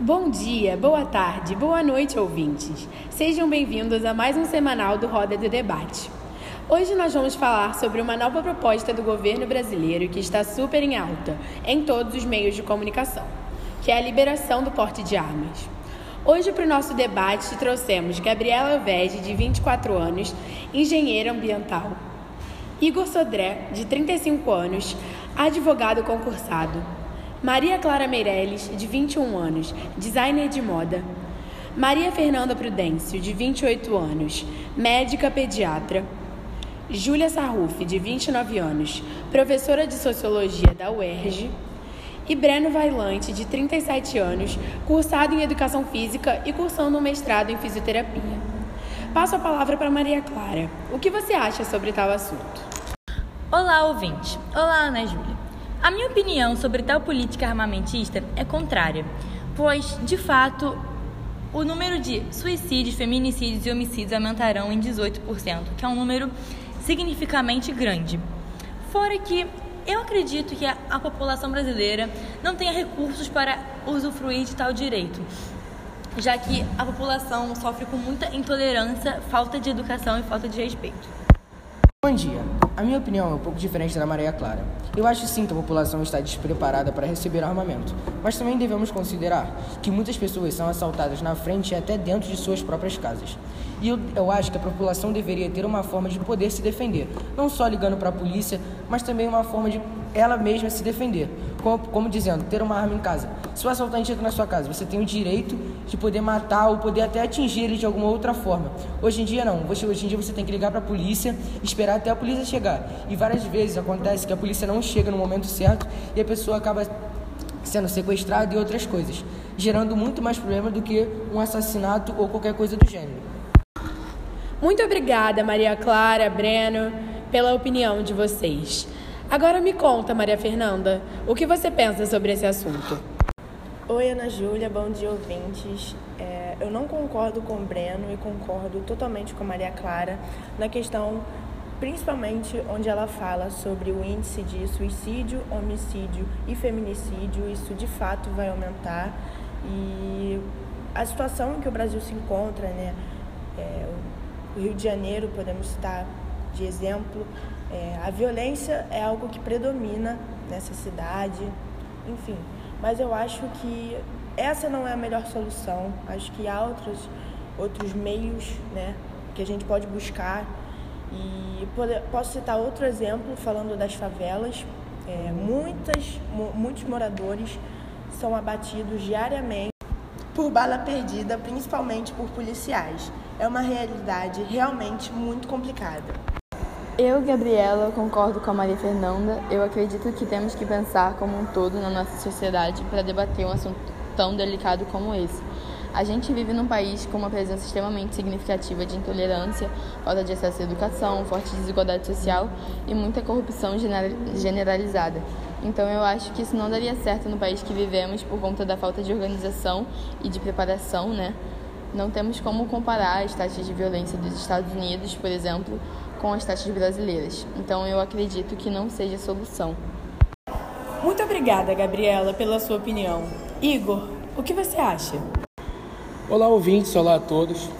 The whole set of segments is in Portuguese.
Bom dia, boa tarde, boa noite, ouvintes. Sejam bem-vindos a mais um semanal do Roda do Debate. Hoje nós vamos falar sobre uma nova proposta do governo brasileiro que está super em alta em todos os meios de comunicação, que é a liberação do porte de armas. Hoje, para o nosso debate, trouxemos Gabriela Vege, de 24 anos, engenheira ambiental, Igor Sodré, de 35 anos, advogado concursado, Maria Clara Meirelles, de 21 anos, designer de moda. Maria Fernanda Prudêncio, de 28 anos, médica pediatra. Júlia Sarruf, de 29 anos, professora de sociologia da UERJ. E Breno Vailante, de 37 anos, cursado em educação física e cursando um mestrado em fisioterapia. Passo a palavra para Maria Clara. O que você acha sobre tal assunto? Olá, ouvinte. Olá, Ana Júlia. A minha opinião sobre tal política armamentista é contrária, pois, de fato, o número de suicídios, feminicídios e homicídios aumentarão em 18%, que é um número significativamente grande. Fora que eu acredito que a, a população brasileira não tenha recursos para usufruir de tal direito, já que a população sofre com muita intolerância, falta de educação e falta de respeito. Bom dia. A minha opinião é um pouco diferente da Maria Clara. Eu acho sim que a população está despreparada para receber armamento, mas também devemos considerar que muitas pessoas são assaltadas na frente e até dentro de suas próprias casas. E eu, eu acho que a população deveria ter uma forma de poder se defender, não só ligando para a polícia, mas também uma forma de ela mesma se defender. Como, como, dizendo, ter uma arma em casa. Se o assaltante entra na sua casa, você tem o direito de poder matar ou poder até atingir ele de alguma outra forma. Hoje em dia não. Você, hoje em dia você tem que ligar para a polícia, esperar até a polícia chegar. E várias vezes acontece que a polícia não chega no momento certo e a pessoa acaba sendo sequestrada e outras coisas, gerando muito mais problema do que um assassinato ou qualquer coisa do gênero. Muito obrigada, Maria Clara, Breno, pela opinião de vocês. Agora me conta, Maria Fernanda, o que você pensa sobre esse assunto? Oi, Ana Júlia, bom dia, ouvintes. É, eu não concordo com o Breno e concordo totalmente com Maria Clara na questão, principalmente onde ela fala sobre o índice de suicídio, homicídio e feminicídio. Isso de fato vai aumentar e a situação em que o Brasil se encontra, né? É, o Rio de Janeiro, podemos citar de exemplo, é, a violência é algo que predomina nessa cidade, enfim. Mas eu acho que essa não é a melhor solução. Acho que há outros, outros meios né, que a gente pode buscar. E pode, posso citar outro exemplo falando das favelas. É, muitas, muitos moradores são abatidos diariamente por bala perdida, principalmente por policiais. É uma realidade realmente muito complicada. Eu, Gabriela, concordo com a Maria Fernanda. Eu acredito que temos que pensar como um todo na nossa sociedade para debater um assunto tão delicado como esse. A gente vive num país com uma presença extremamente significativa de intolerância, falta de acesso à educação, forte desigualdade social e muita corrupção generalizada. Então eu acho que isso não daria certo no país que vivemos por conta da falta de organização e de preparação, né? Não temos como comparar as taxas de violência dos Estados Unidos, por exemplo, com as taxas brasileiras. Então eu acredito que não seja solução. Muito obrigada, Gabriela, pela sua opinião. Igor, o que você acha? Olá, ouvintes, olá a todos.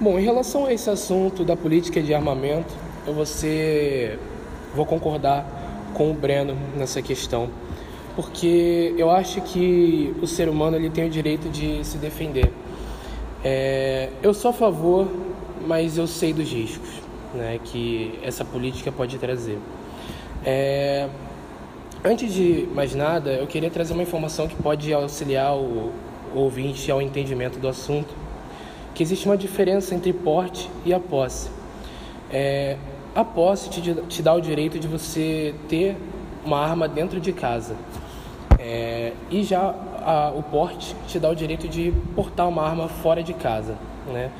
Bom, em relação a esse assunto da política de armamento, eu vou ser... vou concordar com o Breno nessa questão, porque eu acho que o ser humano ele tem o direito de se defender. É... eu sou a favor, mas eu sei dos riscos né, que essa política pode trazer. É, antes de mais nada, eu queria trazer uma informação que pode auxiliar o, ouvinte ao entendimento do assunto, que existe uma diferença entre porte e a posse. É, a posse te, te dá o direito de você ter uma arma dentro de casa. É, e já a, o porte te dá o direito de portar uma arma fora de casa. Né?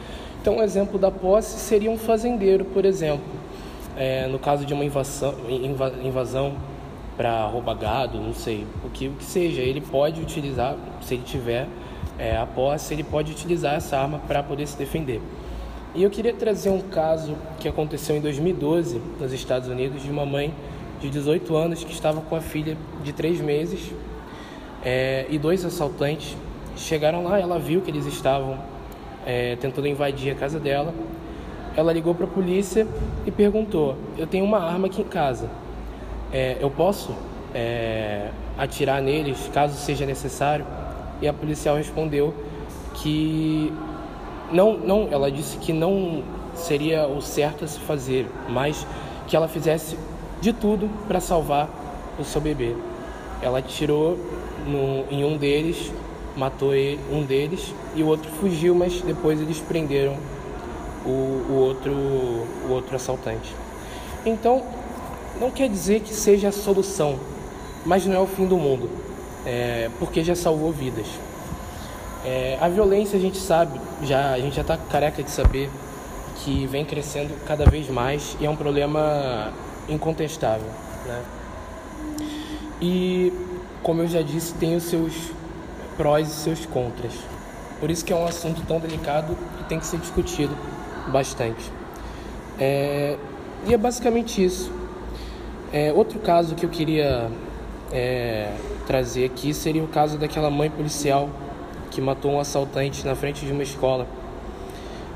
Então, um exemplo da posse seria um fazendeiro, por exemplo. É, no caso de uma invasão, invasão para roubar gado, não sei, o que, o que seja, ele pode utilizar, se ele tiver é, a posse, ele pode utilizar essa arma para poder se defender. E eu queria trazer um caso que aconteceu em 2012 nos Estados Unidos de uma mãe de 18 anos que estava com a filha de 3 meses é, e dois assaltantes chegaram lá, ela viu que eles estavam é, tentando invadir a casa dela. Ela ligou para a polícia e perguntou: Eu tenho uma arma aqui em casa, é, eu posso é, atirar neles caso seja necessário? E a policial respondeu que não, não, ela disse que não seria o certo a se fazer, mas que ela fizesse de tudo para salvar o seu bebê. Ela atirou no, em um deles, matou um deles e o outro fugiu, mas depois eles prenderam o, o, outro, o outro assaltante. Então, não quer dizer que seja a solução, mas não é o fim do mundo, é, porque já salvou vidas. É, a violência a gente sabe, já, a gente já está careca de saber que vem crescendo cada vez mais e é um problema incontestável. Né? E, como eu já disse, tem os seus prós e seus contras. Por isso que é um assunto tão delicado e tem que ser discutido bastante. É, e é basicamente isso. É, outro caso que eu queria é, trazer aqui seria o caso daquela mãe policial que matou um assaltante na frente de uma escola.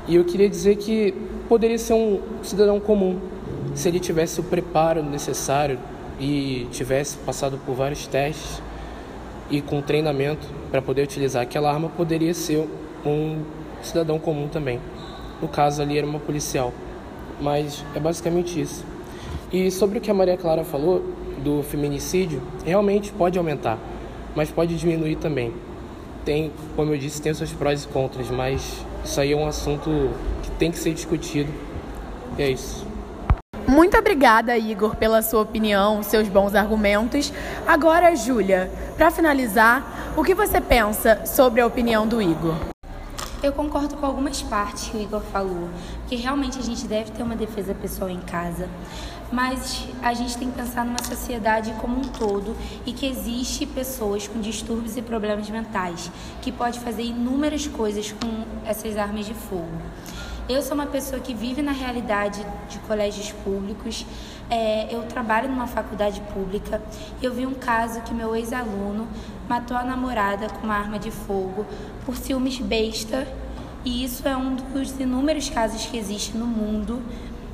E eu queria dizer que poderia ser um cidadão comum se ele tivesse o preparo necessário e tivesse passado por vários testes e com treinamento para poder utilizar aquela arma, poderia ser um cidadão comum também. No caso ali era uma policial. Mas é basicamente isso. E sobre o que a Maria Clara falou do feminicídio, realmente pode aumentar, mas pode diminuir também tem, como eu disse, tem os seus prós e contras, mas isso aí é um assunto que tem que ser discutido. E é isso. Muito obrigada, Igor, pela sua opinião, seus bons argumentos. Agora, Júlia, para finalizar, o que você pensa sobre a opinião do Igor? Eu concordo com algumas partes que o Igor falou, que realmente a gente deve ter uma defesa pessoal em casa, mas a gente tem que pensar numa sociedade como um todo e que existe pessoas com distúrbios e problemas mentais que pode fazer inúmeras coisas com essas armas de fogo. Eu sou uma pessoa que vive na realidade de colégios públicos. É, eu trabalho numa faculdade pública. Eu vi um caso que meu ex-aluno matou a namorada com uma arma de fogo por ciúmes besta. E isso é um dos inúmeros casos que existe no mundo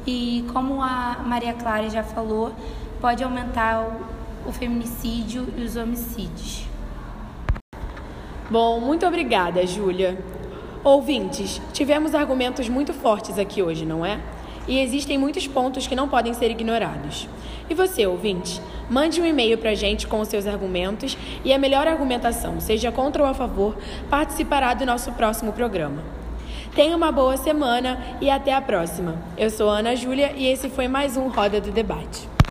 e como a Maria Clara já falou, pode aumentar o, o feminicídio e os homicídios. Bom, muito obrigada, Júlia. Ouvintes, tivemos argumentos muito fortes aqui hoje, não é? E existem muitos pontos que não podem ser ignorados. E você, ouvinte, mande um e-mail para a gente com os seus argumentos e a melhor argumentação, seja contra ou a favor, participará do nosso próximo programa. Tenha uma boa semana e até a próxima. Eu sou Ana Júlia e esse foi mais um Roda do Debate.